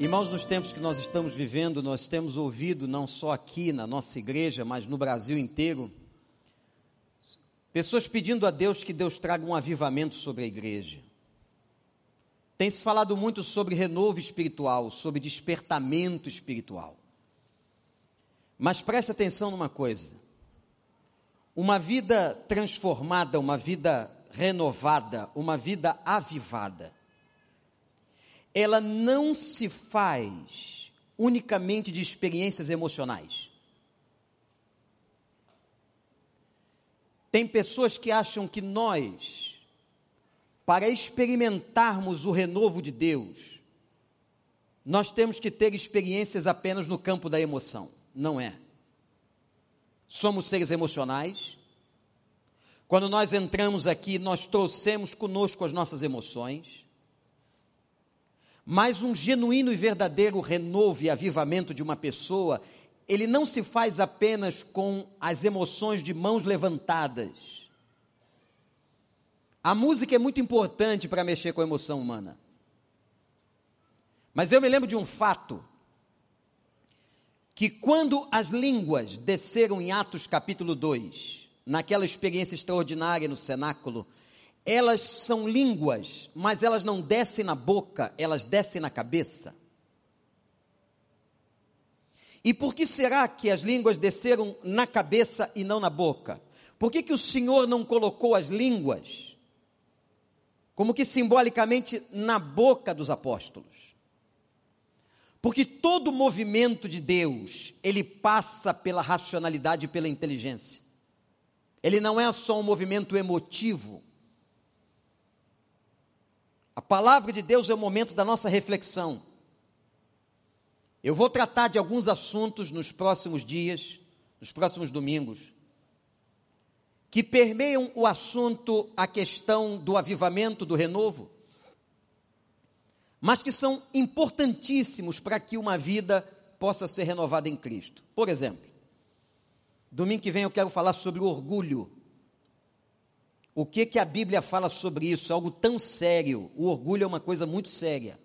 Irmãos, nos tempos que nós estamos vivendo, nós temos ouvido, não só aqui na nossa igreja, mas no Brasil inteiro, pessoas pedindo a Deus que Deus traga um avivamento sobre a igreja. Tem se falado muito sobre renovo espiritual, sobre despertamento espiritual. Mas preste atenção numa coisa: uma vida transformada, uma vida renovada, uma vida avivada, ela não se faz unicamente de experiências emocionais. Tem pessoas que acham que nós, para experimentarmos o renovo de Deus, nós temos que ter experiências apenas no campo da emoção. Não é. Somos seres emocionais. Quando nós entramos aqui, nós trouxemos conosco as nossas emoções. Mas um genuíno e verdadeiro renovo e avivamento de uma pessoa, ele não se faz apenas com as emoções de mãos levantadas. A música é muito importante para mexer com a emoção humana. Mas eu me lembro de um fato que quando as línguas desceram em Atos capítulo 2, naquela experiência extraordinária no cenáculo, elas são línguas, mas elas não descem na boca, elas descem na cabeça. E por que será que as línguas desceram na cabeça e não na boca? Por que, que o Senhor não colocou as línguas, como que simbolicamente, na boca dos apóstolos? Porque todo movimento de Deus, ele passa pela racionalidade e pela inteligência. Ele não é só um movimento emotivo, a palavra de Deus é o momento da nossa reflexão. Eu vou tratar de alguns assuntos nos próximos dias, nos próximos domingos, que permeiam o assunto, a questão do avivamento, do renovo, mas que são importantíssimos para que uma vida possa ser renovada em Cristo. Por exemplo, domingo que vem eu quero falar sobre o orgulho. O que que a Bíblia fala sobre isso? Algo tão sério. O orgulho é uma coisa muito séria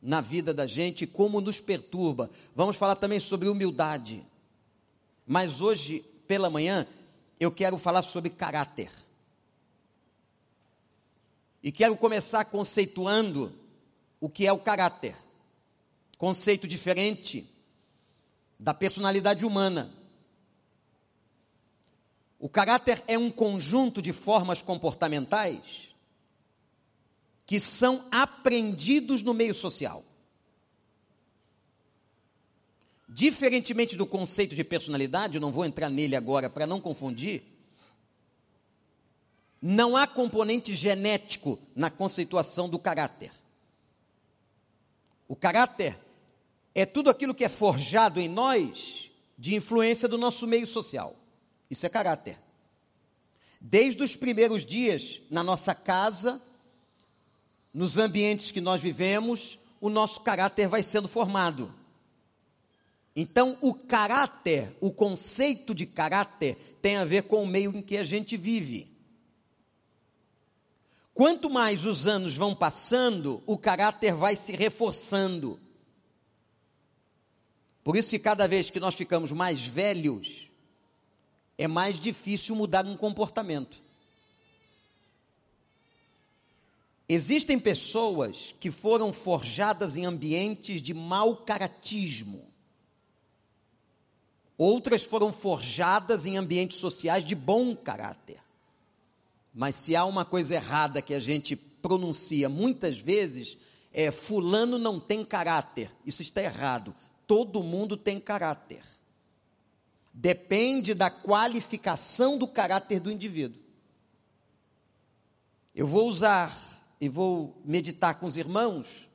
na vida da gente, como nos perturba. Vamos falar também sobre humildade. Mas hoje, pela manhã, eu quero falar sobre caráter. E quero começar conceituando o que é o caráter. Conceito diferente da personalidade humana. O caráter é um conjunto de formas comportamentais que são aprendidos no meio social. Diferentemente do conceito de personalidade, eu não vou entrar nele agora para não confundir, não há componente genético na conceituação do caráter. O caráter é tudo aquilo que é forjado em nós de influência do nosso meio social. Isso é caráter. Desde os primeiros dias, na nossa casa, nos ambientes que nós vivemos, o nosso caráter vai sendo formado. Então, o caráter, o conceito de caráter, tem a ver com o meio em que a gente vive. Quanto mais os anos vão passando, o caráter vai se reforçando. Por isso que cada vez que nós ficamos mais velhos, é mais difícil mudar um comportamento. Existem pessoas que foram forjadas em ambientes de mau caratismo. Outras foram forjadas em ambientes sociais de bom caráter. Mas se há uma coisa errada que a gente pronuncia muitas vezes, é fulano não tem caráter. Isso está errado. Todo mundo tem caráter depende da qualificação do caráter do indivíduo. Eu vou usar e vou meditar com os irmãos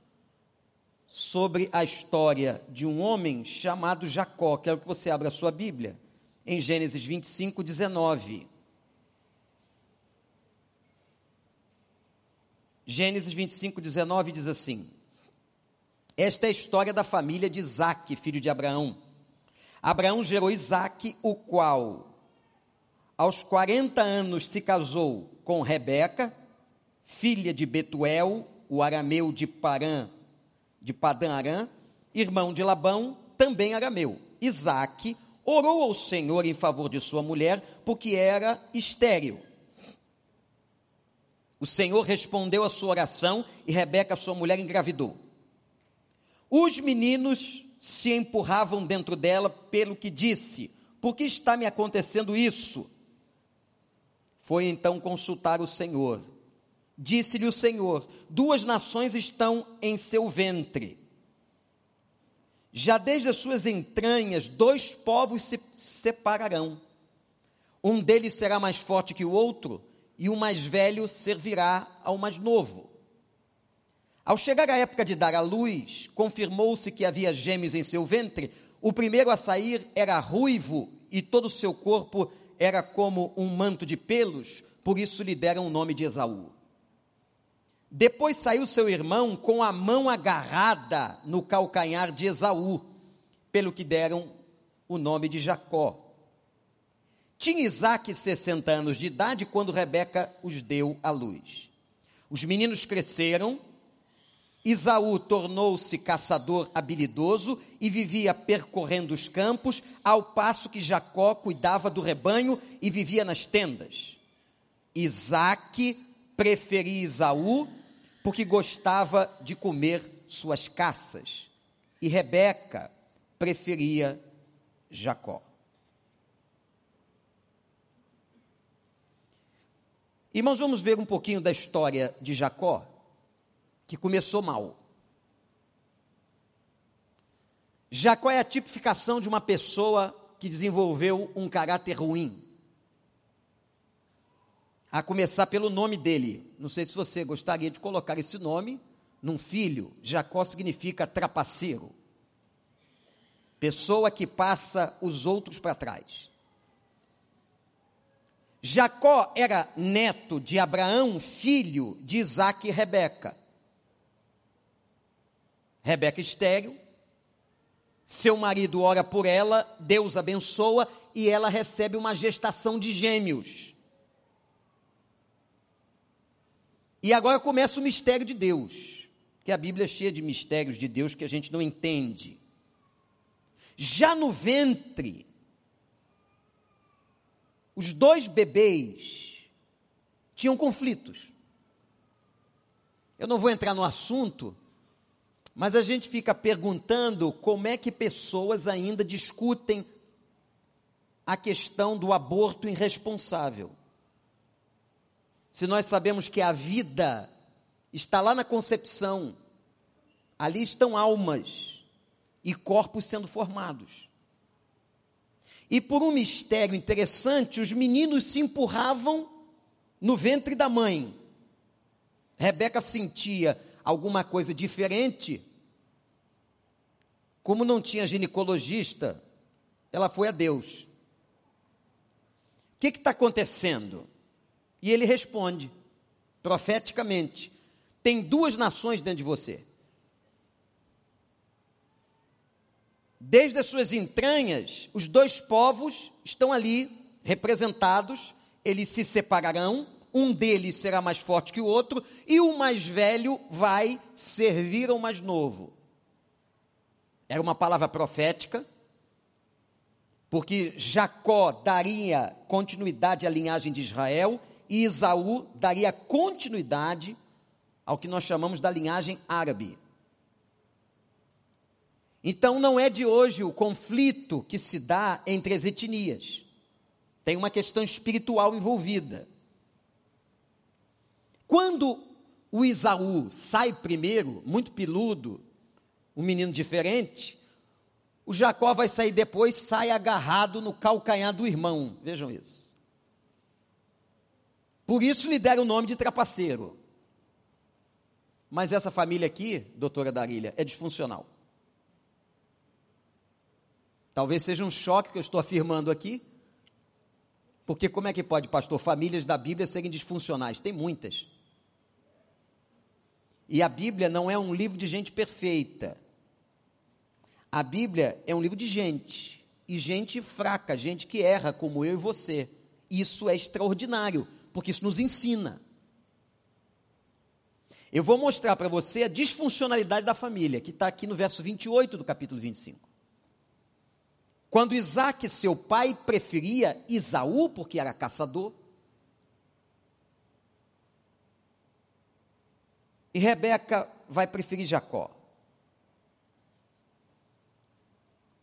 sobre a história de um homem chamado Jacó. Quero que você abra a sua Bíblia em Gênesis 25, 19. Gênesis 25, 19 diz assim: Esta é a história da família de Isaac, filho de Abraão. Abraão gerou Isaac, o qual, aos 40 anos, se casou com Rebeca, filha de Betuel, o arameu de Parã, de Padã Arã, irmão de Labão, também arameu. Isaac orou ao Senhor em favor de sua mulher, porque era estéril. O Senhor respondeu a sua oração e Rebeca, sua mulher, engravidou. Os meninos se empurravam dentro dela pelo que disse: Por que está me acontecendo isso? Foi então consultar o Senhor. Disse-lhe o Senhor: Duas nações estão em seu ventre. Já desde as suas entranhas, dois povos se separarão. Um deles será mais forte que o outro, e o mais velho servirá ao mais novo. Ao chegar a época de dar à luz, confirmou-se que havia gêmeos em seu ventre. O primeiro a sair era ruivo e todo o seu corpo era como um manto de pelos, por isso lhe deram o nome de Esaú. Depois saiu seu irmão com a mão agarrada no calcanhar de Esaú, pelo que deram o nome de Jacó. Tinha Isaac 60 anos de idade quando Rebeca os deu à luz. Os meninos cresceram, Isaú tornou-se caçador habilidoso e vivia percorrendo os campos, ao passo que Jacó cuidava do rebanho e vivia nas tendas. Isaac preferia Isaú porque gostava de comer suas caças, e Rebeca preferia Jacó. Irmãos, vamos ver um pouquinho da história de Jacó, que começou mal. Jacó é a tipificação de uma pessoa que desenvolveu um caráter ruim. A começar pelo nome dele. Não sei se você gostaria de colocar esse nome num filho. Jacó significa trapaceiro. Pessoa que passa os outros para trás. Jacó era neto de Abraão, filho de Isaac e Rebeca. Rebeca estéreo, seu marido ora por ela, Deus abençoa e ela recebe uma gestação de gêmeos. E agora começa o mistério de Deus, que a Bíblia é cheia de mistérios de Deus que a gente não entende. Já no ventre os dois bebês tinham conflitos. Eu não vou entrar no assunto, mas a gente fica perguntando como é que pessoas ainda discutem a questão do aborto irresponsável. Se nós sabemos que a vida está lá na concepção, ali estão almas e corpos sendo formados. E por um mistério interessante, os meninos se empurravam no ventre da mãe. Rebeca sentia alguma coisa diferente. Como não tinha ginecologista, ela foi a Deus. O que está acontecendo? E ele responde, profeticamente: tem duas nações dentro de você. desde as suas entranhas, os dois povos estão ali representados, eles se separarão, um deles será mais forte que o outro, e o mais velho vai servir ao mais novo. Era uma palavra profética, porque Jacó daria continuidade à linhagem de Israel e Isaú daria continuidade ao que nós chamamos da linhagem árabe. Então não é de hoje o conflito que se dá entre as etnias. Tem uma questão espiritual envolvida. Quando o Isaú sai primeiro, muito peludo, um menino diferente, o Jacó vai sair depois, sai agarrado no calcanhar do irmão. Vejam isso. Por isso lhe deram o nome de trapaceiro. Mas essa família aqui, doutora Darília, é disfuncional. Talvez seja um choque que eu estou afirmando aqui. Porque como é que pode, pastor, famílias da Bíblia serem disfuncionais? Tem muitas. E a Bíblia não é um livro de gente perfeita. A Bíblia é um livro de gente. E gente fraca, gente que erra, como eu e você. Isso é extraordinário, porque isso nos ensina. Eu vou mostrar para você a disfuncionalidade da família, que está aqui no verso 28 do capítulo 25. Quando Isaac, seu pai, preferia Isaú, porque era caçador, e Rebeca vai preferir Jacó.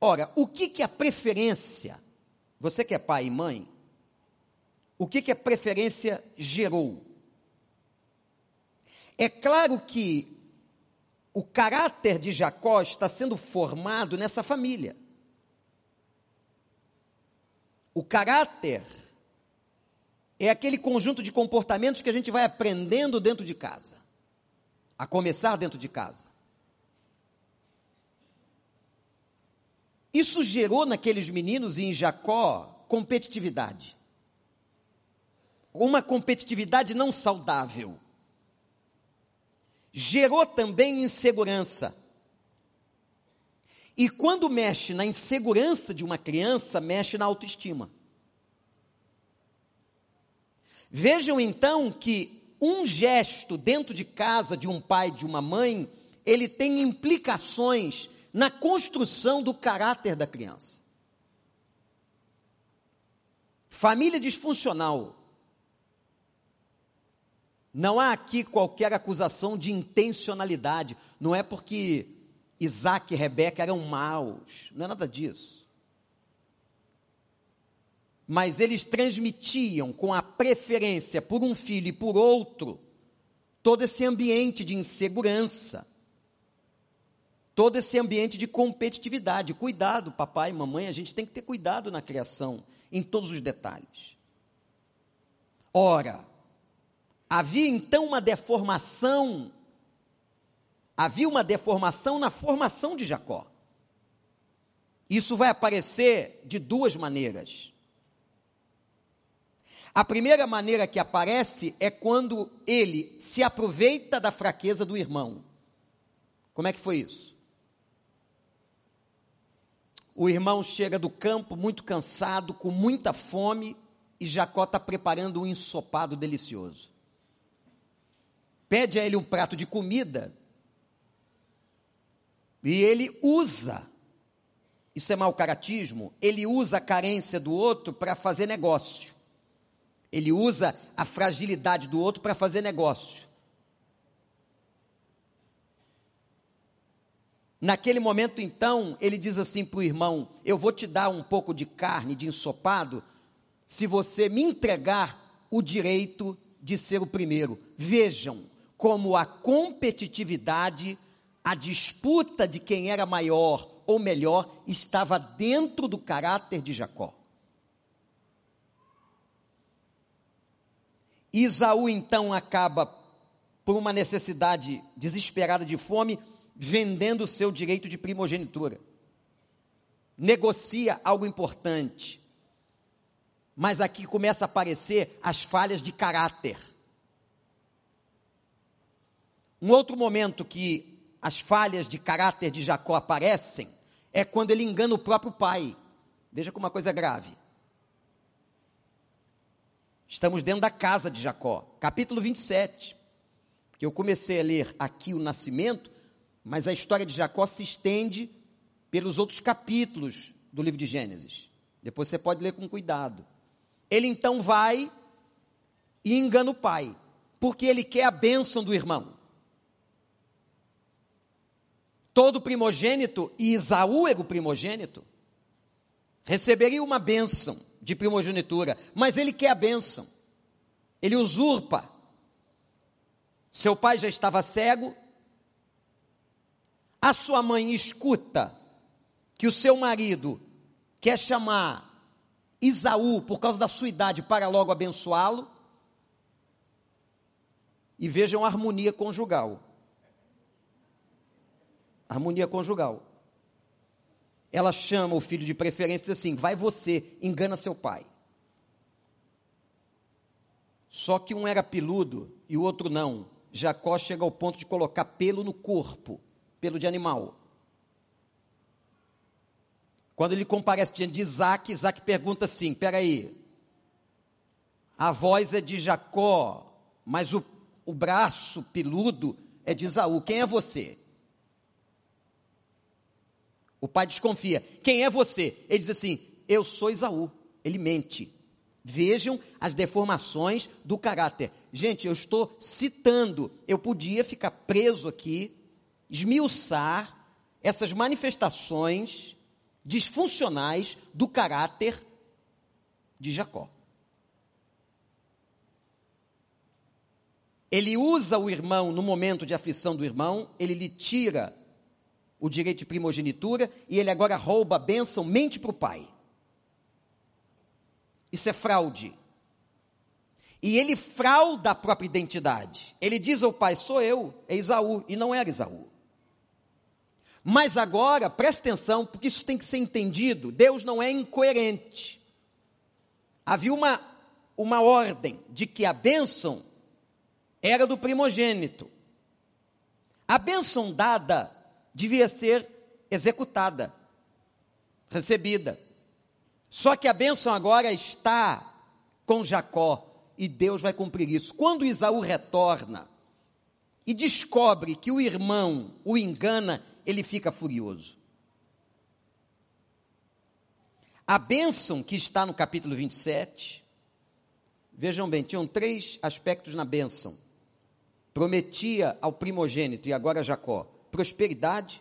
Ora, o que, que a preferência, você que é pai e mãe, o que, que a preferência gerou? É claro que o caráter de Jacó está sendo formado nessa família. O caráter é aquele conjunto de comportamentos que a gente vai aprendendo dentro de casa, a começar dentro de casa. Isso gerou naqueles meninos e em Jacó competitividade. Uma competitividade não saudável gerou também insegurança. E quando mexe na insegurança de uma criança, mexe na autoestima. Vejam então que um gesto dentro de casa de um pai, de uma mãe, ele tem implicações na construção do caráter da criança. Família disfuncional não há aqui qualquer acusação de intencionalidade. Não é porque Isaac e Rebeca eram maus. Não é nada disso. Mas eles transmitiam com a preferência por um filho e por outro todo esse ambiente de insegurança, todo esse ambiente de competitividade. Cuidado, papai e mamãe, a gente tem que ter cuidado na criação, em todos os detalhes. Ora, Havia então uma deformação, havia uma deformação na formação de Jacó. Isso vai aparecer de duas maneiras. A primeira maneira que aparece é quando ele se aproveita da fraqueza do irmão. Como é que foi isso? O irmão chega do campo muito cansado, com muita fome, e Jacó está preparando um ensopado delicioso pede a ele um prato de comida e ele usa, isso é mau caratismo, ele usa a carência do outro para fazer negócio. Ele usa a fragilidade do outro para fazer negócio. Naquele momento, então, ele diz assim para o irmão: Eu vou te dar um pouco de carne, de ensopado, se você me entregar o direito de ser o primeiro. Vejam, como a competitividade, a disputa de quem era maior ou melhor, estava dentro do caráter de Jacó. Isaú então acaba, por uma necessidade desesperada de fome, vendendo o seu direito de primogenitura. Negocia algo importante. Mas aqui começa a aparecer as falhas de caráter. Um outro momento que as falhas de caráter de Jacó aparecem é quando ele engana o próprio pai. Veja como uma coisa grave. Estamos dentro da casa de Jacó, capítulo 27. Que eu comecei a ler aqui o nascimento, mas a história de Jacó se estende pelos outros capítulos do livro de Gênesis. Depois você pode ler com cuidado. Ele então vai e engana o pai, porque ele quer a bênção do irmão. todo primogênito, e Isaú era o primogênito, receberia uma bênção de primogenitura, mas ele quer a bênção, ele usurpa. Seu pai já estava cego, a sua mãe escuta que o seu marido quer chamar Isaú por causa da sua idade para logo abençoá-lo. E vejam a harmonia conjugal harmonia conjugal. Ela chama o filho de preferência e diz assim: vai você, engana seu pai. Só que um era peludo e o outro não. Jacó chega ao ponto de colocar pelo no corpo, pelo de animal. Quando ele comparece diante de Isaac, Isaac pergunta assim: peraí, a voz é de Jacó, mas o, o braço peludo é de Isaú. Quem é você? O pai desconfia. Quem é você? Ele diz assim: Eu sou Isaú. Ele mente. Vejam as deformações do caráter. Gente, eu estou citando. Eu podia ficar preso aqui, esmiuçar essas manifestações disfuncionais do caráter de Jacó. Ele usa o irmão no momento de aflição do irmão, ele lhe tira o direito de primogenitura e ele agora rouba a bênção, mente para o pai. Isso é fraude. E ele frauda a própria identidade. Ele diz ao pai: sou eu, é Isaú, e não era Isaú. Mas agora, preste atenção, porque isso tem que ser entendido: Deus não é incoerente. Havia uma, uma ordem de que a bênção era do primogênito. A bênção dada devia ser executada, recebida. Só que a bênção agora está com Jacó e Deus vai cumprir isso. Quando Isaú retorna e descobre que o irmão o engana, ele fica furioso. A bênção que está no capítulo 27, vejam bem, tinham três aspectos na bênção. Prometia ao primogênito e agora Jacó prosperidade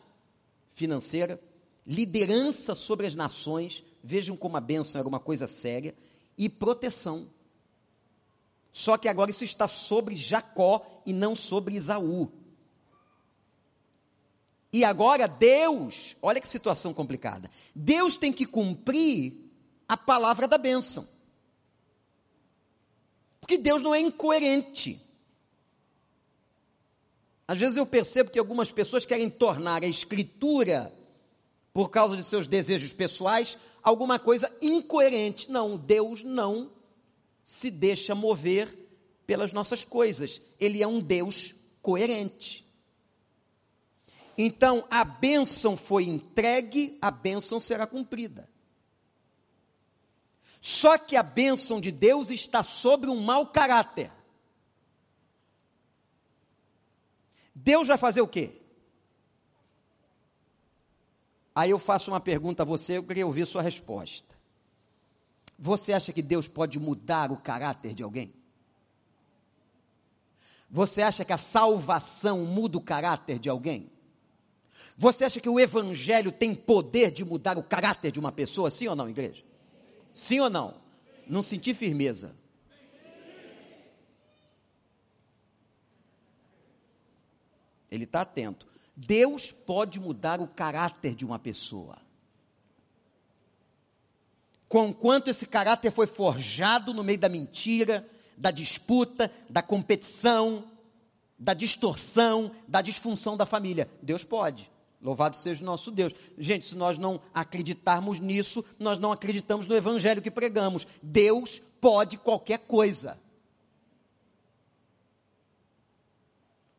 financeira, liderança sobre as nações, vejam como a bênção era uma coisa séria, e proteção. Só que agora isso está sobre Jacó e não sobre Isaú. E agora Deus, olha que situação complicada. Deus tem que cumprir a palavra da bênção. Porque Deus não é incoerente. Às vezes eu percebo que algumas pessoas querem tornar a escritura, por causa de seus desejos pessoais, alguma coisa incoerente. Não, Deus não se deixa mover pelas nossas coisas. Ele é um Deus coerente. Então, a bênção foi entregue, a bênção será cumprida. Só que a bênção de Deus está sobre um mau caráter. Deus vai fazer o quê? Aí eu faço uma pergunta a você, eu queria ouvir sua resposta. Você acha que Deus pode mudar o caráter de alguém? Você acha que a salvação muda o caráter de alguém? Você acha que o evangelho tem poder de mudar o caráter de uma pessoa, sim ou não, igreja? Sim ou não? Não senti firmeza. Ele está atento. Deus pode mudar o caráter de uma pessoa. Conquanto esse caráter foi forjado no meio da mentira, da disputa, da competição, da distorção, da disfunção da família. Deus pode. Louvado seja o nosso Deus. Gente, se nós não acreditarmos nisso, nós não acreditamos no evangelho que pregamos. Deus pode qualquer coisa.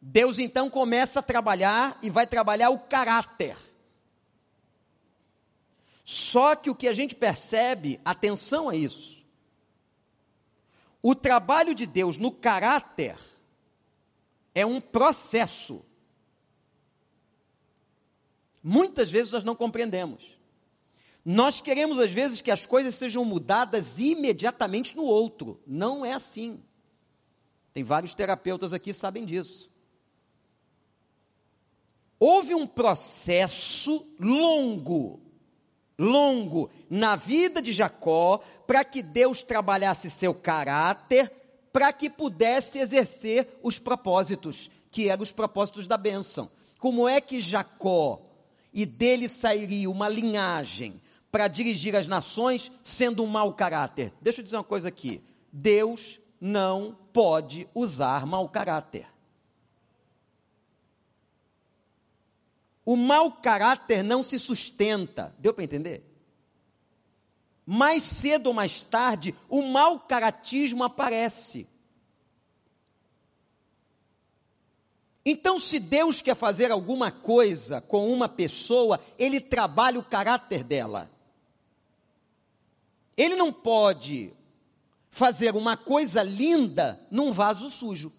Deus então começa a trabalhar e vai trabalhar o caráter. Só que o que a gente percebe, atenção a isso, o trabalho de Deus no caráter é um processo. Muitas vezes nós não compreendemos. Nós queremos, às vezes, que as coisas sejam mudadas imediatamente no outro. Não é assim. Tem vários terapeutas aqui que sabem disso. Houve um processo longo, longo, na vida de Jacó, para que Deus trabalhasse seu caráter, para que pudesse exercer os propósitos, que eram os propósitos da bênção. Como é que Jacó, e dele sairia uma linhagem para dirigir as nações, sendo um mau caráter? Deixa eu dizer uma coisa aqui: Deus não pode usar mau caráter. O mau caráter não se sustenta. Deu para entender? Mais cedo ou mais tarde, o mau caratismo aparece. Então, se Deus quer fazer alguma coisa com uma pessoa, ele trabalha o caráter dela. Ele não pode fazer uma coisa linda num vaso sujo.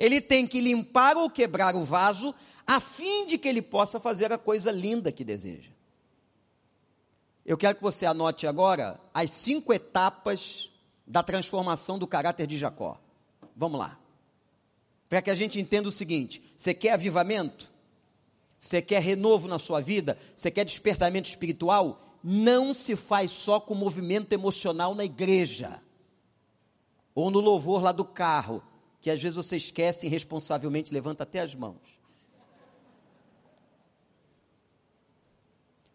Ele tem que limpar ou quebrar o vaso, a fim de que ele possa fazer a coisa linda que deseja. Eu quero que você anote agora as cinco etapas da transformação do caráter de Jacó. Vamos lá. Para que a gente entenda o seguinte: você quer avivamento? Você quer renovo na sua vida? Você quer despertamento espiritual? Não se faz só com movimento emocional na igreja ou no louvor lá do carro, que às vezes você esquece irresponsavelmente levanta até as mãos.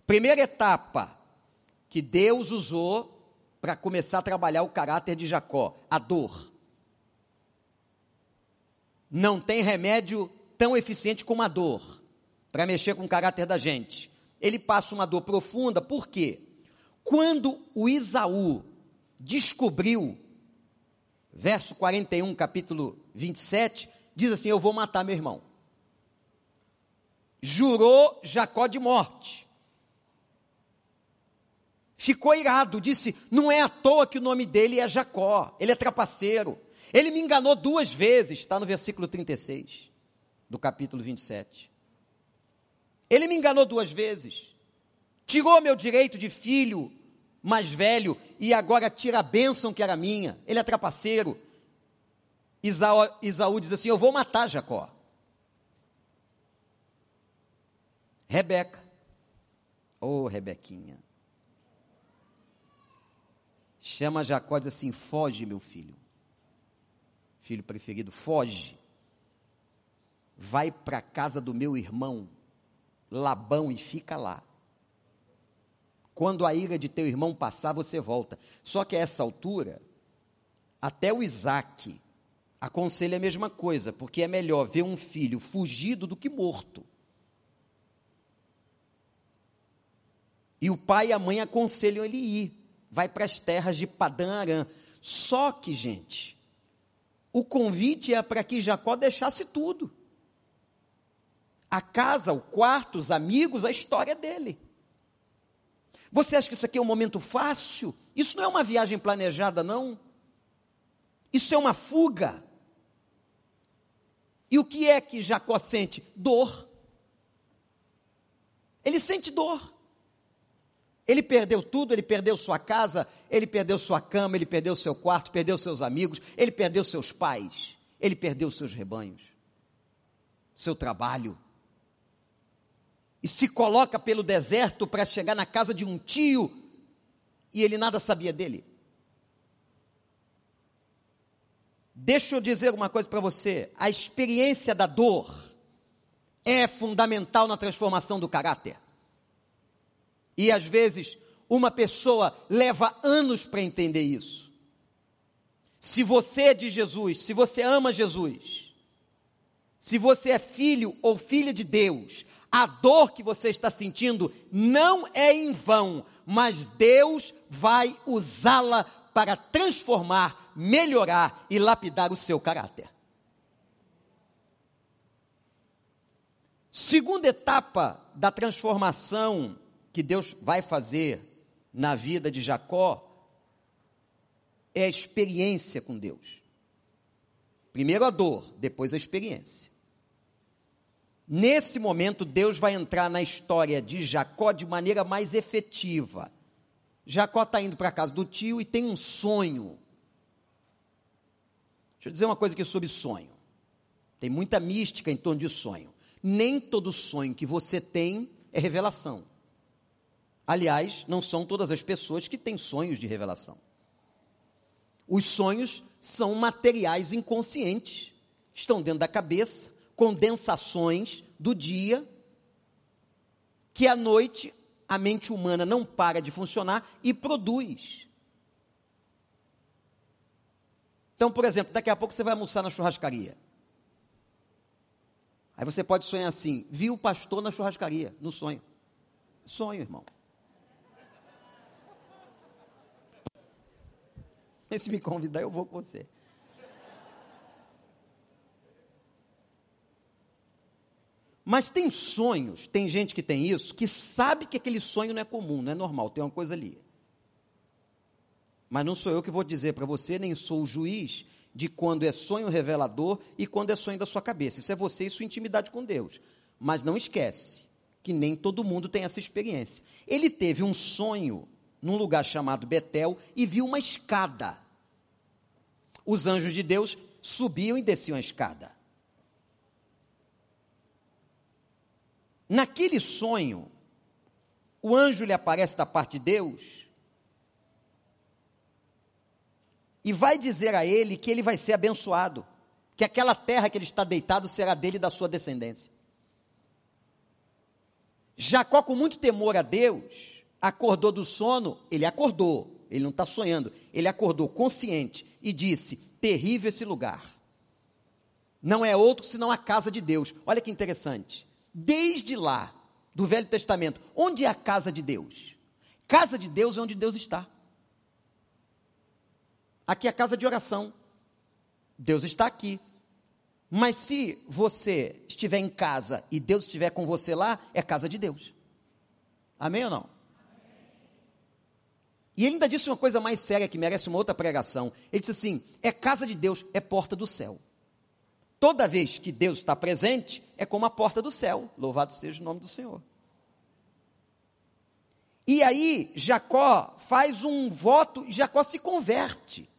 Primeira etapa que Deus usou para começar a trabalhar o caráter de Jacó, a dor. Não tem remédio tão eficiente como a dor para mexer com o caráter da gente. Ele passa uma dor profunda, por quê? Quando o Isaú descobriu verso 41, capítulo 27, diz assim: Eu vou matar meu irmão. Jurou Jacó de morte. Ficou irado, disse: Não é à toa que o nome dele é Jacó, ele é trapaceiro. Ele me enganou duas vezes, está no versículo 36 do capítulo 27. Ele me enganou duas vezes, tirou meu direito de filho mais velho e agora tira a bênção que era minha. Ele é trapaceiro. Isaú, Isaú diz assim: Eu vou matar Jacó. Rebeca. Ô oh, Rebequinha. Chama Jacó e diz assim: Foge, meu filho. Filho preferido, foge. Vai para a casa do meu irmão Labão e fica lá. Quando a ira de teu irmão passar, você volta. Só que a essa altura, até o Isaac aconselha a mesma coisa, porque é melhor ver um filho fugido do que morto. E o pai e a mãe aconselham ele ir. Vai para as terras de Padã Arã. Só que, gente, o convite é para que Jacó deixasse tudo. A casa, o quarto, os amigos, a história dele. Você acha que isso aqui é um momento fácil? Isso não é uma viagem planejada, não. Isso é uma fuga. E o que é que Jacó sente? Dor. Ele sente dor. Ele perdeu tudo, ele perdeu sua casa, ele perdeu sua cama, ele perdeu seu quarto, perdeu seus amigos, ele perdeu seus pais, ele perdeu seus rebanhos, seu trabalho e se coloca pelo deserto para chegar na casa de um tio e ele nada sabia dele. Deixa eu dizer uma coisa para você: a experiência da dor é fundamental na transformação do caráter. E às vezes, uma pessoa leva anos para entender isso. Se você é de Jesus, se você ama Jesus, se você é filho ou filha de Deus, a dor que você está sentindo não é em vão, mas Deus vai usá-la para transformar, melhorar e lapidar o seu caráter. Segunda etapa da transformação que Deus vai fazer na vida de Jacó é a experiência com Deus. Primeiro a dor, depois a experiência. Nesse momento, Deus vai entrar na história de Jacó de maneira mais efetiva. Jacó está indo para a casa do tio e tem um sonho. Deixa eu dizer uma coisa aqui sobre sonho. Tem muita mística em torno de sonho. Nem todo sonho que você tem é revelação. Aliás, não são todas as pessoas que têm sonhos de revelação. Os sonhos são materiais inconscientes, estão dentro da cabeça, condensações do dia, que à noite a mente humana não para de funcionar e produz. Então, por exemplo, daqui a pouco você vai almoçar na churrascaria. Aí você pode sonhar assim: viu o pastor na churrascaria, no sonho. Sonho, irmão. Se me convidar, eu vou com você. Mas tem sonhos, tem gente que tem isso, que sabe que aquele sonho não é comum, não é normal, tem uma coisa ali. Mas não sou eu que vou dizer para você, nem sou o juiz de quando é sonho revelador e quando é sonho da sua cabeça. Isso é você e sua intimidade com Deus. Mas não esquece que nem todo mundo tem essa experiência. Ele teve um sonho num lugar chamado Betel e viu uma escada. Os anjos de Deus subiam e desciam a escada. Naquele sonho, o anjo lhe aparece da parte de Deus e vai dizer a ele que ele vai ser abençoado, que aquela terra que ele está deitado será dele e da sua descendência. Jacó, com muito temor a Deus, acordou do sono, ele acordou, ele não está sonhando, ele acordou consciente e disse: terrível esse lugar. Não é outro senão a casa de Deus. Olha que interessante. Desde lá, do Velho Testamento, onde é a casa de Deus? Casa de Deus é onde Deus está. Aqui é a casa de oração. Deus está aqui. Mas se você estiver em casa e Deus estiver com você lá, é casa de Deus. Amém ou não? E ele ainda disse uma coisa mais séria que merece uma outra pregação. Ele disse assim: é casa de Deus, é porta do céu. Toda vez que Deus está presente, é como a porta do céu. Louvado seja o nome do Senhor. E aí, Jacó faz um voto e Jacó se converte.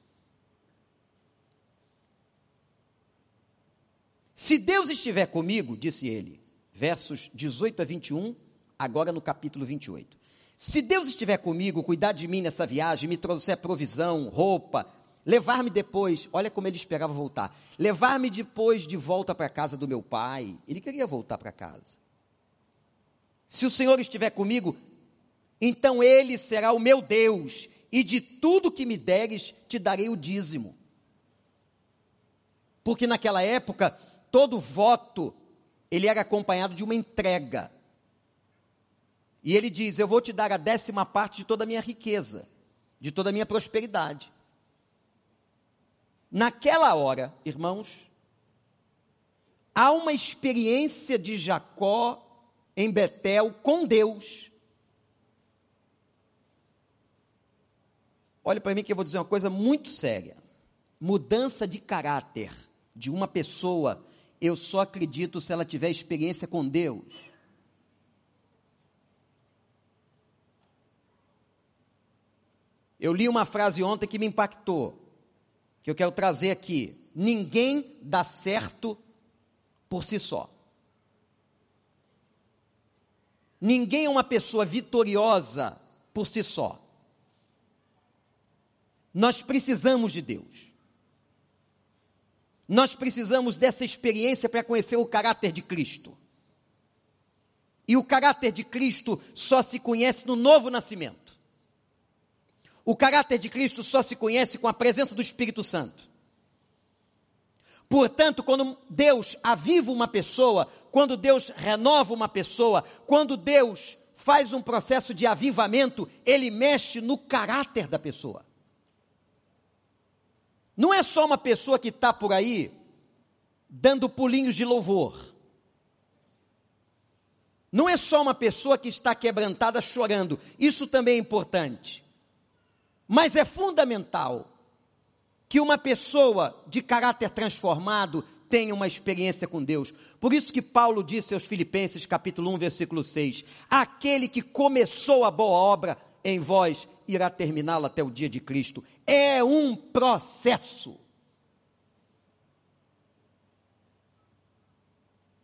Se Deus estiver comigo, disse ele, versos 18 a 21, agora no capítulo 28. Se Deus estiver comigo, cuidar de mim nessa viagem, me trouxer provisão, roupa, levar-me depois, olha como ele esperava voltar, levar-me depois de volta para a casa do meu pai. Ele queria voltar para casa. Se o Senhor estiver comigo, então ele será o meu Deus, e de tudo que me deres, te darei o dízimo. Porque naquela época, todo voto, ele era acompanhado de uma entrega. E ele diz: Eu vou te dar a décima parte de toda a minha riqueza, de toda a minha prosperidade. Naquela hora, irmãos, há uma experiência de Jacó em Betel com Deus. Olha para mim que eu vou dizer uma coisa muito séria. Mudança de caráter de uma pessoa eu só acredito se ela tiver experiência com Deus. Eu li uma frase ontem que me impactou, que eu quero trazer aqui. Ninguém dá certo por si só. Ninguém é uma pessoa vitoriosa por si só. Nós precisamos de Deus. Nós precisamos dessa experiência para conhecer o caráter de Cristo. E o caráter de Cristo só se conhece no novo nascimento. O caráter de Cristo só se conhece com a presença do Espírito Santo. Portanto, quando Deus aviva uma pessoa, quando Deus renova uma pessoa, quando Deus faz um processo de avivamento, ele mexe no caráter da pessoa. Não é só uma pessoa que está por aí dando pulinhos de louvor. Não é só uma pessoa que está quebrantada chorando. Isso também é importante. Mas é fundamental que uma pessoa de caráter transformado tenha uma experiência com Deus. Por isso que Paulo disse aos Filipenses, capítulo 1, versículo 6: Aquele que começou a boa obra em vós irá terminá-la até o dia de Cristo. É um processo.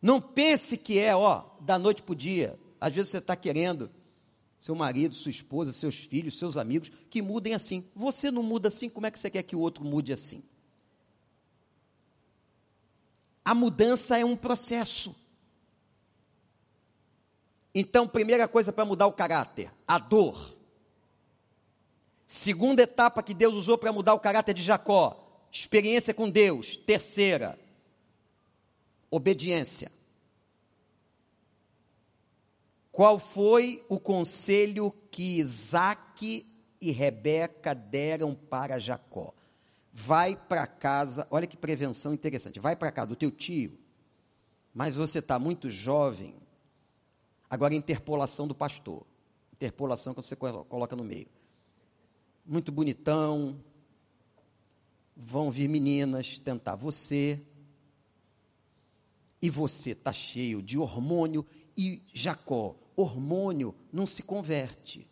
Não pense que é, ó, da noite para o dia. Às vezes você está querendo seu marido, sua esposa, seus filhos, seus amigos, que mudem assim. Você não muda assim, como é que você quer que o outro mude assim? A mudança é um processo. Então, primeira coisa para mudar o caráter, a dor. Segunda etapa que Deus usou para mudar o caráter de Jacó, experiência com Deus. Terceira, obediência. Qual foi o conselho que Isaac e Rebeca deram para Jacó? Vai para casa, olha que prevenção interessante, vai para casa do teu tio, mas você está muito jovem. Agora, interpolação do pastor. Interpolação que você coloca no meio muito bonitão, vão vir meninas tentar você, e você está cheio de hormônio, e Jacó, hormônio não se converte.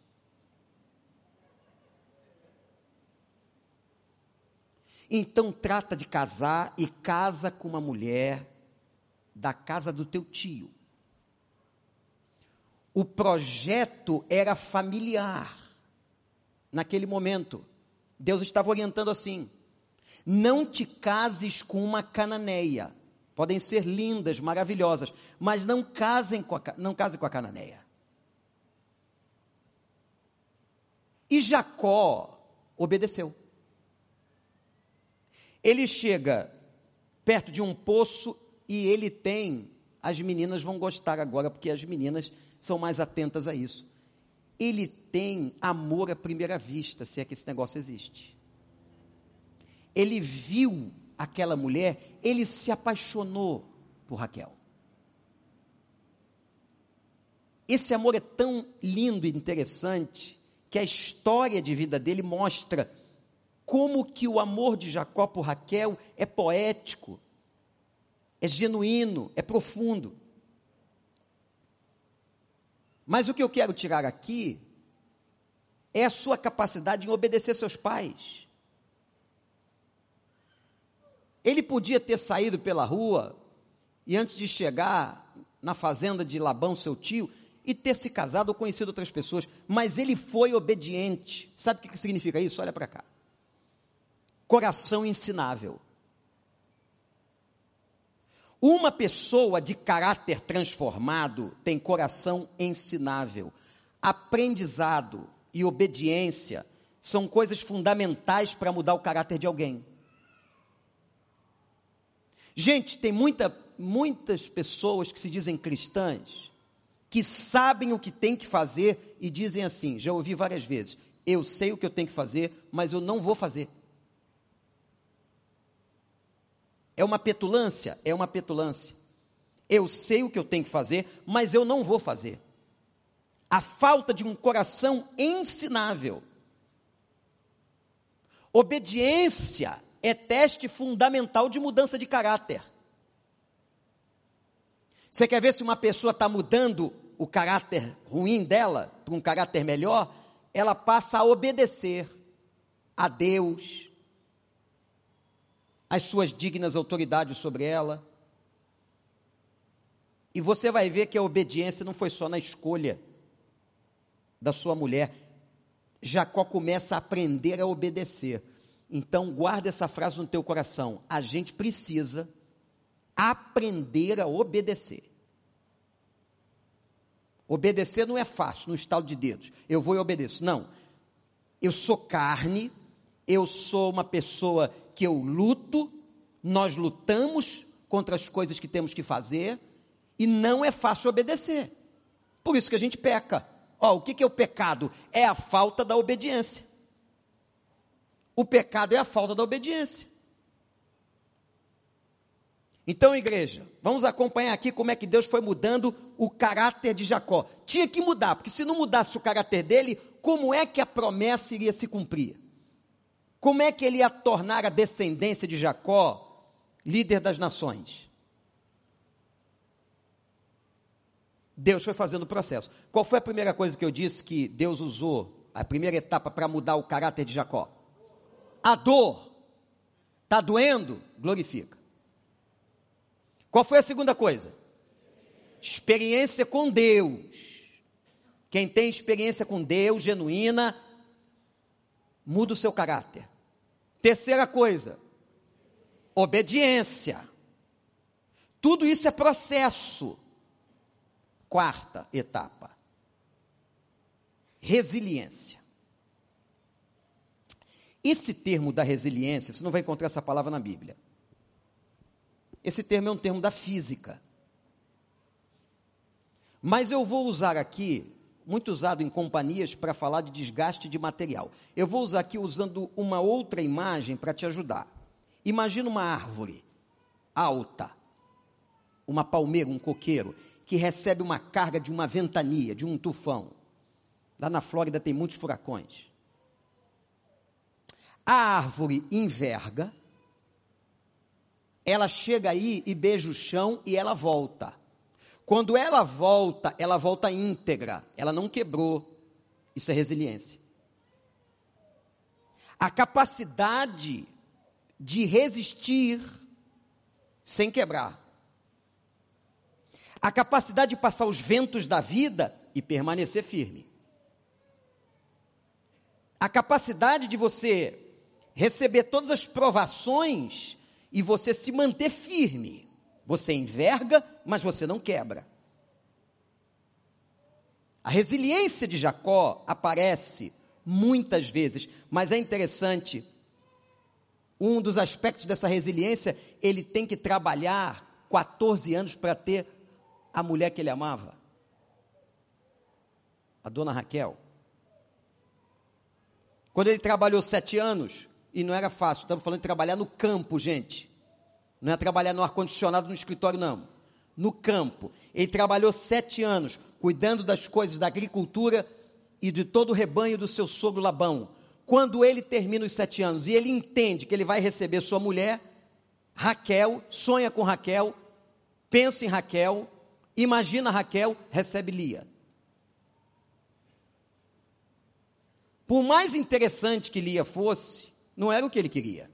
Então trata de casar e casa com uma mulher da casa do teu tio. O projeto era familiar. Naquele momento, Deus estava orientando assim: não te cases com uma cananeia. Podem ser lindas, maravilhosas, mas não casem com a, não case com a cananeia. E Jacó obedeceu. Ele chega perto de um poço e ele tem. As meninas vão gostar agora, porque as meninas são mais atentas a isso. Ele tem amor à primeira vista, se é que esse negócio existe. Ele viu aquela mulher, ele se apaixonou por Raquel. Esse amor é tão lindo e interessante que a história de vida dele mostra como que o amor de Jacó por Raquel é poético, é genuíno, é profundo. Mas o que eu quero tirar aqui é a sua capacidade em obedecer seus pais. Ele podia ter saído pela rua e antes de chegar na fazenda de Labão, seu tio, e ter se casado ou conhecido outras pessoas, mas ele foi obediente. Sabe o que significa isso? Olha para cá coração ensinável. Uma pessoa de caráter transformado tem coração ensinável. Aprendizado e obediência são coisas fundamentais para mudar o caráter de alguém. Gente, tem muita, muitas pessoas que se dizem cristãs, que sabem o que tem que fazer e dizem assim: já ouvi várias vezes, eu sei o que eu tenho que fazer, mas eu não vou fazer. É uma petulância? É uma petulância. Eu sei o que eu tenho que fazer, mas eu não vou fazer. A falta de um coração ensinável. Obediência é teste fundamental de mudança de caráter. Você quer ver se uma pessoa está mudando o caráter ruim dela para um caráter melhor? Ela passa a obedecer a Deus, as suas dignas autoridades sobre ela. E você vai ver que a obediência não foi só na escolha da sua mulher. Jacó começa a aprender a obedecer. Então guarda essa frase no teu coração. A gente precisa aprender a obedecer. Obedecer não é fácil, no estalo de dedos. Eu vou e obedeço. Não. Eu sou carne, eu sou uma pessoa que eu luto, nós lutamos contra as coisas que temos que fazer, e não é fácil obedecer. Por isso que a gente peca. Ó, o que, que é o pecado? É a falta da obediência. O pecado é a falta da obediência. Então, igreja, vamos acompanhar aqui como é que Deus foi mudando o caráter de Jacó. Tinha que mudar, porque se não mudasse o caráter dele, como é que a promessa iria se cumprir? Como é que ele ia tornar a descendência de Jacó líder das nações? Deus foi fazendo o processo. Qual foi a primeira coisa que eu disse que Deus usou, a primeira etapa para mudar o caráter de Jacó? A dor. Está doendo? Glorifica. Qual foi a segunda coisa? Experiência com Deus. Quem tem experiência com Deus genuína, muda o seu caráter. Terceira coisa, obediência. Tudo isso é processo. Quarta etapa, resiliência. Esse termo da resiliência, você não vai encontrar essa palavra na Bíblia. Esse termo é um termo da física. Mas eu vou usar aqui muito usado em companhias para falar de desgaste de material. Eu vou usar aqui usando uma outra imagem para te ajudar. Imagina uma árvore alta, uma palmeira, um coqueiro, que recebe uma carga de uma ventania, de um tufão. Lá na Flórida tem muitos furacões. A árvore enverga, ela chega aí e beija o chão e ela volta. Quando ela volta, ela volta íntegra, ela não quebrou. Isso é resiliência. A capacidade de resistir sem quebrar. A capacidade de passar os ventos da vida e permanecer firme. A capacidade de você receber todas as provações e você se manter firme. Você enverga, mas você não quebra. A resiliência de Jacó aparece muitas vezes, mas é interessante. Um dos aspectos dessa resiliência, ele tem que trabalhar 14 anos para ter a mulher que ele amava. A dona Raquel. Quando ele trabalhou sete anos, e não era fácil, estamos falando de trabalhar no campo, gente. Não é trabalhar no ar-condicionado no escritório, não. No campo. Ele trabalhou sete anos cuidando das coisas da agricultura e de todo o rebanho do seu sogro Labão. Quando ele termina os sete anos e ele entende que ele vai receber sua mulher, Raquel, sonha com Raquel, pensa em Raquel, imagina Raquel, recebe Lia. Por mais interessante que Lia fosse, não era o que ele queria.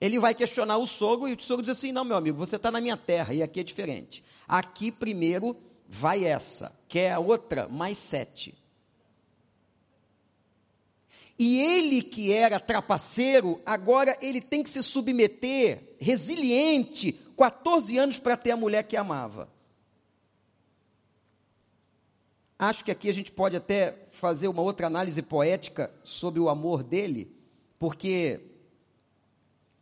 Ele vai questionar o sogro e o sogro diz assim: Não, meu amigo, você está na minha terra e aqui é diferente. Aqui primeiro vai essa, quer a outra, mais sete. E ele que era trapaceiro, agora ele tem que se submeter, resiliente, 14 anos para ter a mulher que amava. Acho que aqui a gente pode até fazer uma outra análise poética sobre o amor dele, porque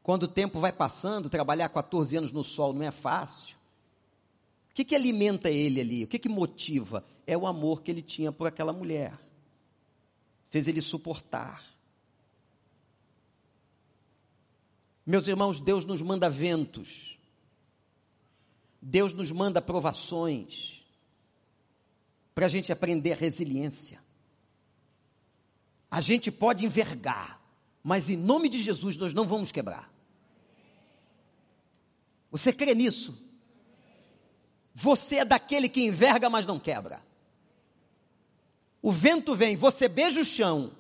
quando o tempo vai passando, trabalhar 14 anos no sol não é fácil. O que, que alimenta ele ali? O que, que motiva? É o amor que ele tinha por aquela mulher. Fez ele suportar. Meus irmãos, Deus nos manda ventos. Deus nos manda provações para a gente aprender resiliência. A gente pode envergar, mas em nome de Jesus nós não vamos quebrar. Você crê nisso? Você é daquele que enverga, mas não quebra. O vento vem, você beija o chão,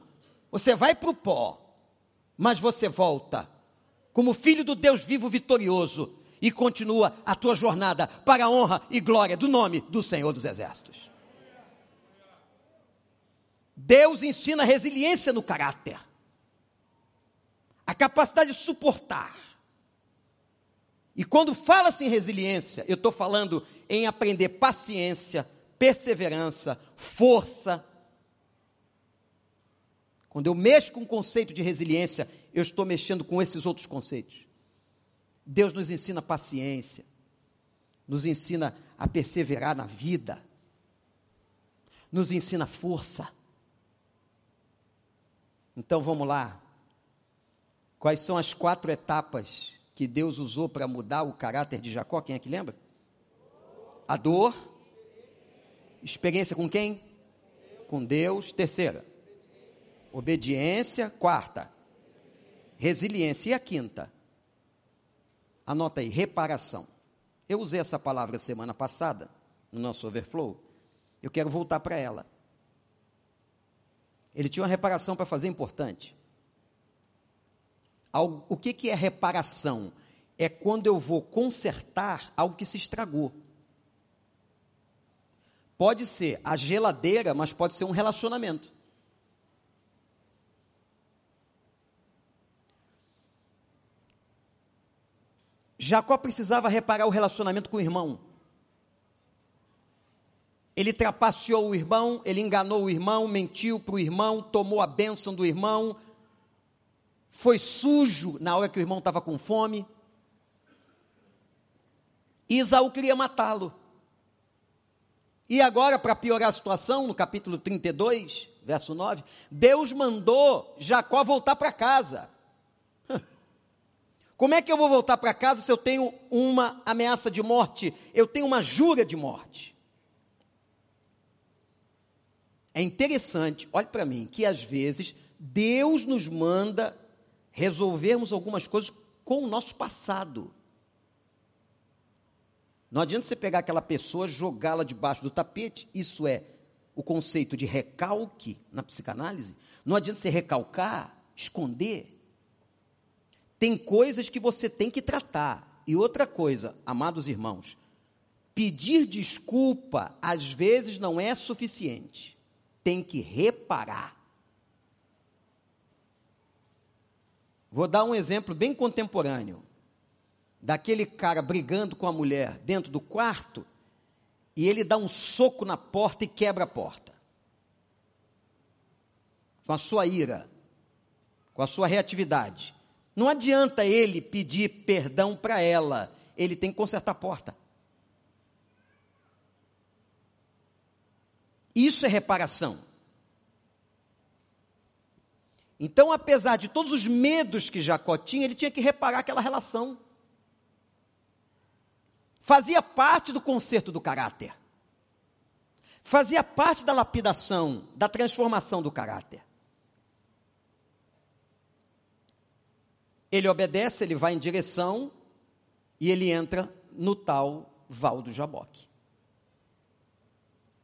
você vai para o pó, mas você volta como filho do Deus vivo vitorioso e continua a tua jornada para a honra e glória do nome do Senhor dos Exércitos. Deus ensina resiliência no caráter, a capacidade de suportar. E quando fala-se em resiliência, eu estou falando em aprender paciência, perseverança, força. Quando eu mexo com o conceito de resiliência, eu estou mexendo com esses outros conceitos. Deus nos ensina paciência, nos ensina a perseverar na vida, nos ensina força. Então vamos lá. Quais são as quatro etapas que Deus usou para mudar o caráter de Jacó? Quem é que lembra? A dor. Experiência com quem? Com Deus. Terceira. Obediência. Quarta. Resiliência. E a quinta? Anota aí, reparação. Eu usei essa palavra semana passada, no nosso overflow. Eu quero voltar para ela. Ele tinha uma reparação para fazer importante. O que, que é reparação? É quando eu vou consertar algo que se estragou. Pode ser a geladeira, mas pode ser um relacionamento. Jacó precisava reparar o relacionamento com o irmão. Ele trapaceou o irmão, ele enganou o irmão, mentiu para o irmão, tomou a bênção do irmão, foi sujo na hora que o irmão estava com fome. E Isaú queria matá-lo. E agora, para piorar a situação, no capítulo 32, verso 9, Deus mandou Jacó voltar para casa. Como é que eu vou voltar para casa se eu tenho uma ameaça de morte? Eu tenho uma jura de morte. É interessante, olhe para mim, que às vezes Deus nos manda resolvermos algumas coisas com o nosso passado. Não adianta você pegar aquela pessoa, jogá-la debaixo do tapete, isso é o conceito de recalque na psicanálise. Não adianta você recalcar, esconder. Tem coisas que você tem que tratar. E outra coisa, amados irmãos, pedir desculpa às vezes não é suficiente. Tem que reparar. Vou dar um exemplo bem contemporâneo daquele cara brigando com a mulher dentro do quarto e ele dá um soco na porta e quebra a porta. Com a sua ira, com a sua reatividade. Não adianta ele pedir perdão para ela, ele tem que consertar a porta. Isso é reparação. Então, apesar de todos os medos que Jacó tinha, ele tinha que reparar aquela relação fazia parte do conserto do caráter, fazia parte da lapidação, da transformação do caráter. Ele obedece, ele vai em direção e ele entra no tal Val do Jaboque.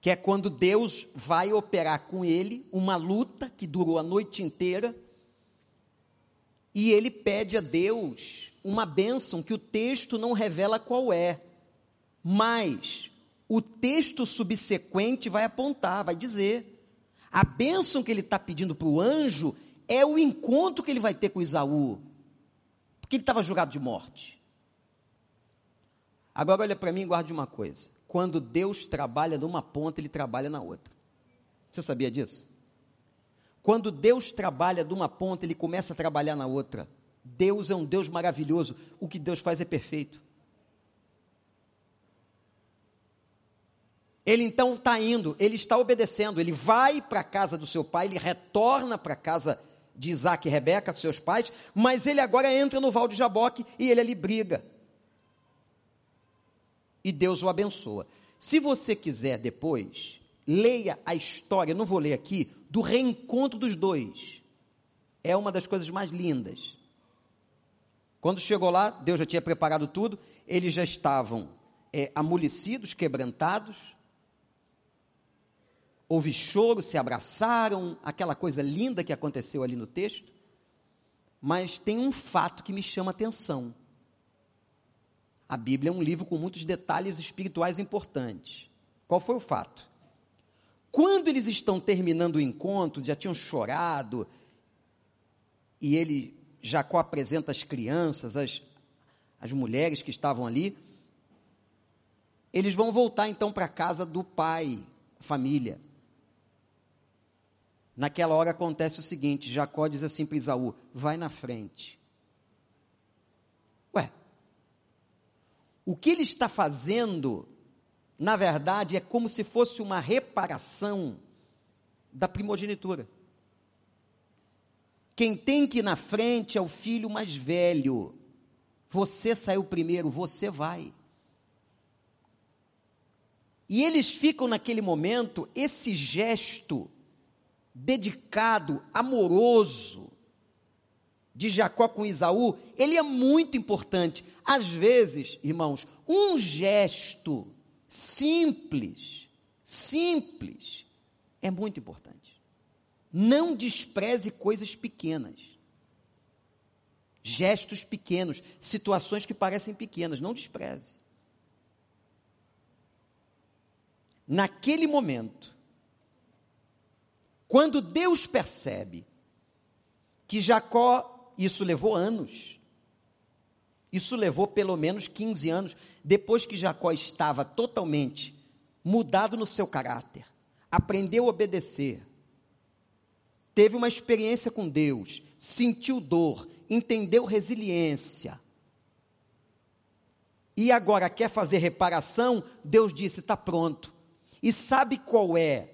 Que é quando Deus vai operar com ele uma luta que durou a noite inteira e ele pede a Deus uma bênção que o texto não revela qual é mas o texto subsequente vai apontar, vai dizer. A bênção que ele está pedindo para o anjo é o encontro que ele vai ter com Isaú, porque ele estava jurado de morte. Agora olha para mim e guarde uma coisa: quando Deus trabalha numa ponta, ele trabalha na outra. Você sabia disso? Quando Deus trabalha de uma ponta, ele começa a trabalhar na outra. Deus é um Deus maravilhoso. O que Deus faz é perfeito. Ele então está indo, ele está obedecendo, ele vai para a casa do seu pai, ele retorna para a casa de Isaac e Rebeca, seus pais, mas ele agora entra no Val de Jaboque e ele ali briga. E Deus o abençoa. Se você quiser depois, leia a história, não vou ler aqui, do reencontro dos dois. É uma das coisas mais lindas. Quando chegou lá, Deus já tinha preparado tudo, eles já estavam é, amolecidos, quebrantados, houve choro, se abraçaram, aquela coisa linda que aconteceu ali no texto. Mas tem um fato que me chama atenção. A Bíblia é um livro com muitos detalhes espirituais importantes. Qual foi o fato? Quando eles estão terminando o encontro, já tinham chorado, e ele, Jacó apresenta as crianças, as, as mulheres que estavam ali, eles vão voltar então para a casa do pai, família. Naquela hora acontece o seguinte: Jacó diz assim para Isaú: vai na frente. O que ele está fazendo, na verdade, é como se fosse uma reparação da primogenitura. Quem tem que ir na frente é o filho mais velho. Você saiu primeiro, você vai. E eles ficam naquele momento, esse gesto dedicado, amoroso de Jacó com Isaú, ele é muito importante. Às vezes, irmãos, um gesto simples, simples, é muito importante. Não despreze coisas pequenas. Gestos pequenos, situações que parecem pequenas, não despreze. Naquele momento, quando Deus percebe que Jacó, isso levou anos, isso levou pelo menos 15 anos, depois que Jacó estava totalmente mudado no seu caráter, aprendeu a obedecer, teve uma experiência com Deus, sentiu dor, entendeu resiliência. E agora quer fazer reparação, Deus disse: está pronto. E sabe qual é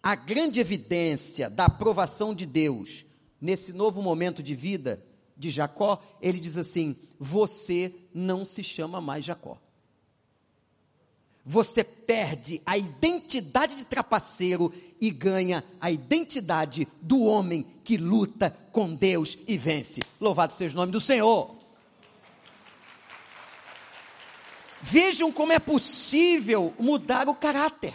a grande evidência da aprovação de Deus nesse novo momento de vida de Jacó, ele diz assim: Você não se chama mais Jacó. Você perde a identidade de trapaceiro e ganha a identidade do homem que luta com Deus e vence. Louvado seja o nome do Senhor. Vejam como é possível mudar o caráter.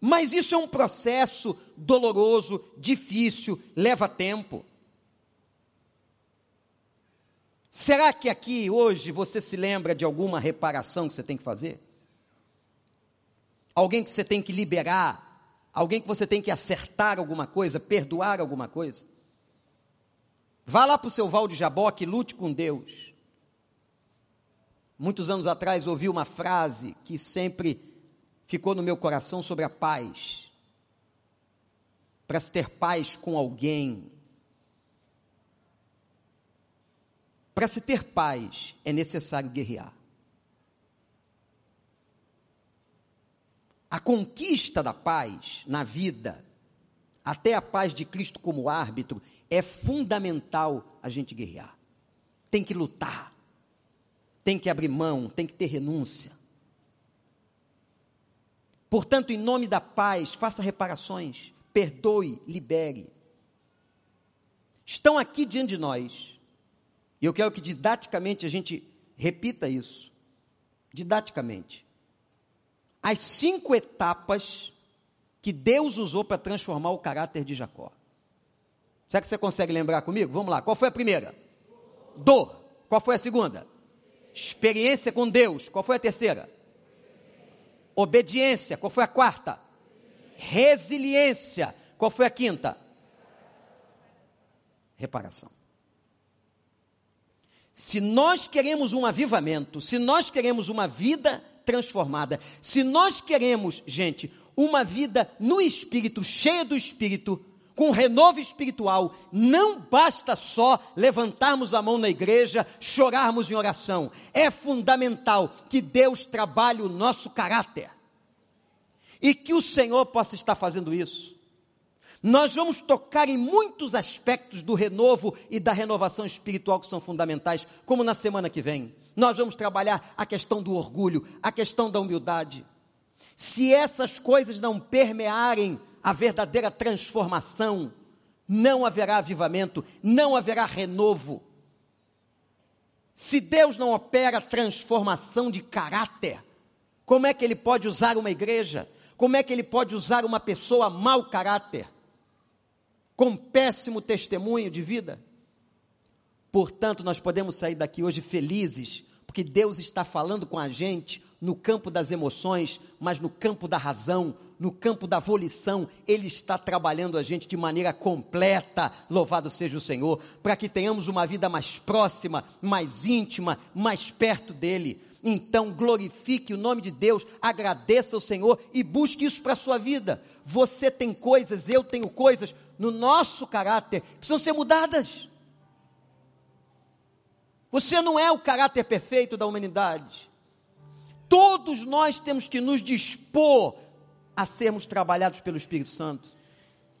Mas isso é um processo doloroso, difícil, leva tempo. Será que aqui hoje você se lembra de alguma reparação que você tem que fazer? Alguém que você tem que liberar? Alguém que você tem que acertar alguma coisa, perdoar alguma coisa? Vá lá para o seu Val de Jaboque e lute com Deus. Muitos anos atrás ouvi uma frase que sempre ficou no meu coração sobre a paz. Para se ter paz com alguém. Para se ter paz é necessário guerrear. A conquista da paz na vida, até a paz de Cristo como árbitro, é fundamental a gente guerrear. Tem que lutar, tem que abrir mão, tem que ter renúncia. Portanto, em nome da paz, faça reparações, perdoe, libere. Estão aqui diante de nós, e eu quero que didaticamente a gente repita isso. Didaticamente. As cinco etapas que Deus usou para transformar o caráter de Jacó. Será que você consegue lembrar comigo? Vamos lá. Qual foi a primeira? Dor. Qual foi a segunda? Experiência com Deus. Qual foi a terceira? Obediência. Qual foi a quarta? Resiliência. Qual foi a quinta? Reparação. Se nós queremos um avivamento, se nós queremos uma vida transformada, se nós queremos, gente, uma vida no espírito, cheia do espírito, com renovo espiritual, não basta só levantarmos a mão na igreja, chorarmos em oração. É fundamental que Deus trabalhe o nosso caráter. E que o Senhor possa estar fazendo isso. Nós vamos tocar em muitos aspectos do renovo e da renovação espiritual que são fundamentais, como na semana que vem. Nós vamos trabalhar a questão do orgulho, a questão da humildade. Se essas coisas não permearem a verdadeira transformação, não haverá avivamento, não haverá renovo. Se Deus não opera transformação de caráter, como é que Ele pode usar uma igreja? Como é que Ele pode usar uma pessoa mau caráter? Com péssimo testemunho de vida? Portanto, nós podemos sair daqui hoje felizes, porque Deus está falando com a gente no campo das emoções, mas no campo da razão, no campo da volição, Ele está trabalhando a gente de maneira completa, louvado seja o Senhor, para que tenhamos uma vida mais próxima, mais íntima, mais perto dEle. Então glorifique o nome de Deus, agradeça ao Senhor e busque isso para a sua vida. Você tem coisas, eu tenho coisas no nosso caráter, precisam ser mudadas. Você não é o caráter perfeito da humanidade. Todos nós temos que nos dispor a sermos trabalhados pelo Espírito Santo.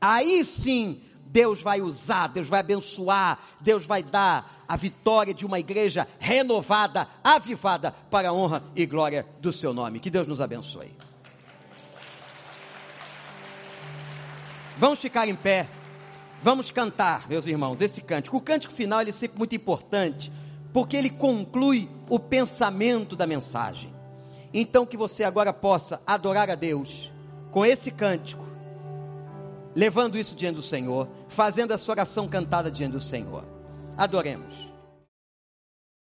Aí sim, Deus vai usar, Deus vai abençoar, Deus vai dar a vitória de uma igreja renovada, avivada para a honra e glória do seu nome. Que Deus nos abençoe. Vamos ficar em pé. Vamos cantar, meus irmãos, esse cântico. O cântico final ele é sempre muito importante, porque ele conclui o pensamento da mensagem. Então que você agora possa adorar a Deus com esse cântico, levando isso diante do Senhor, fazendo essa oração cantada diante do Senhor. Adoremos.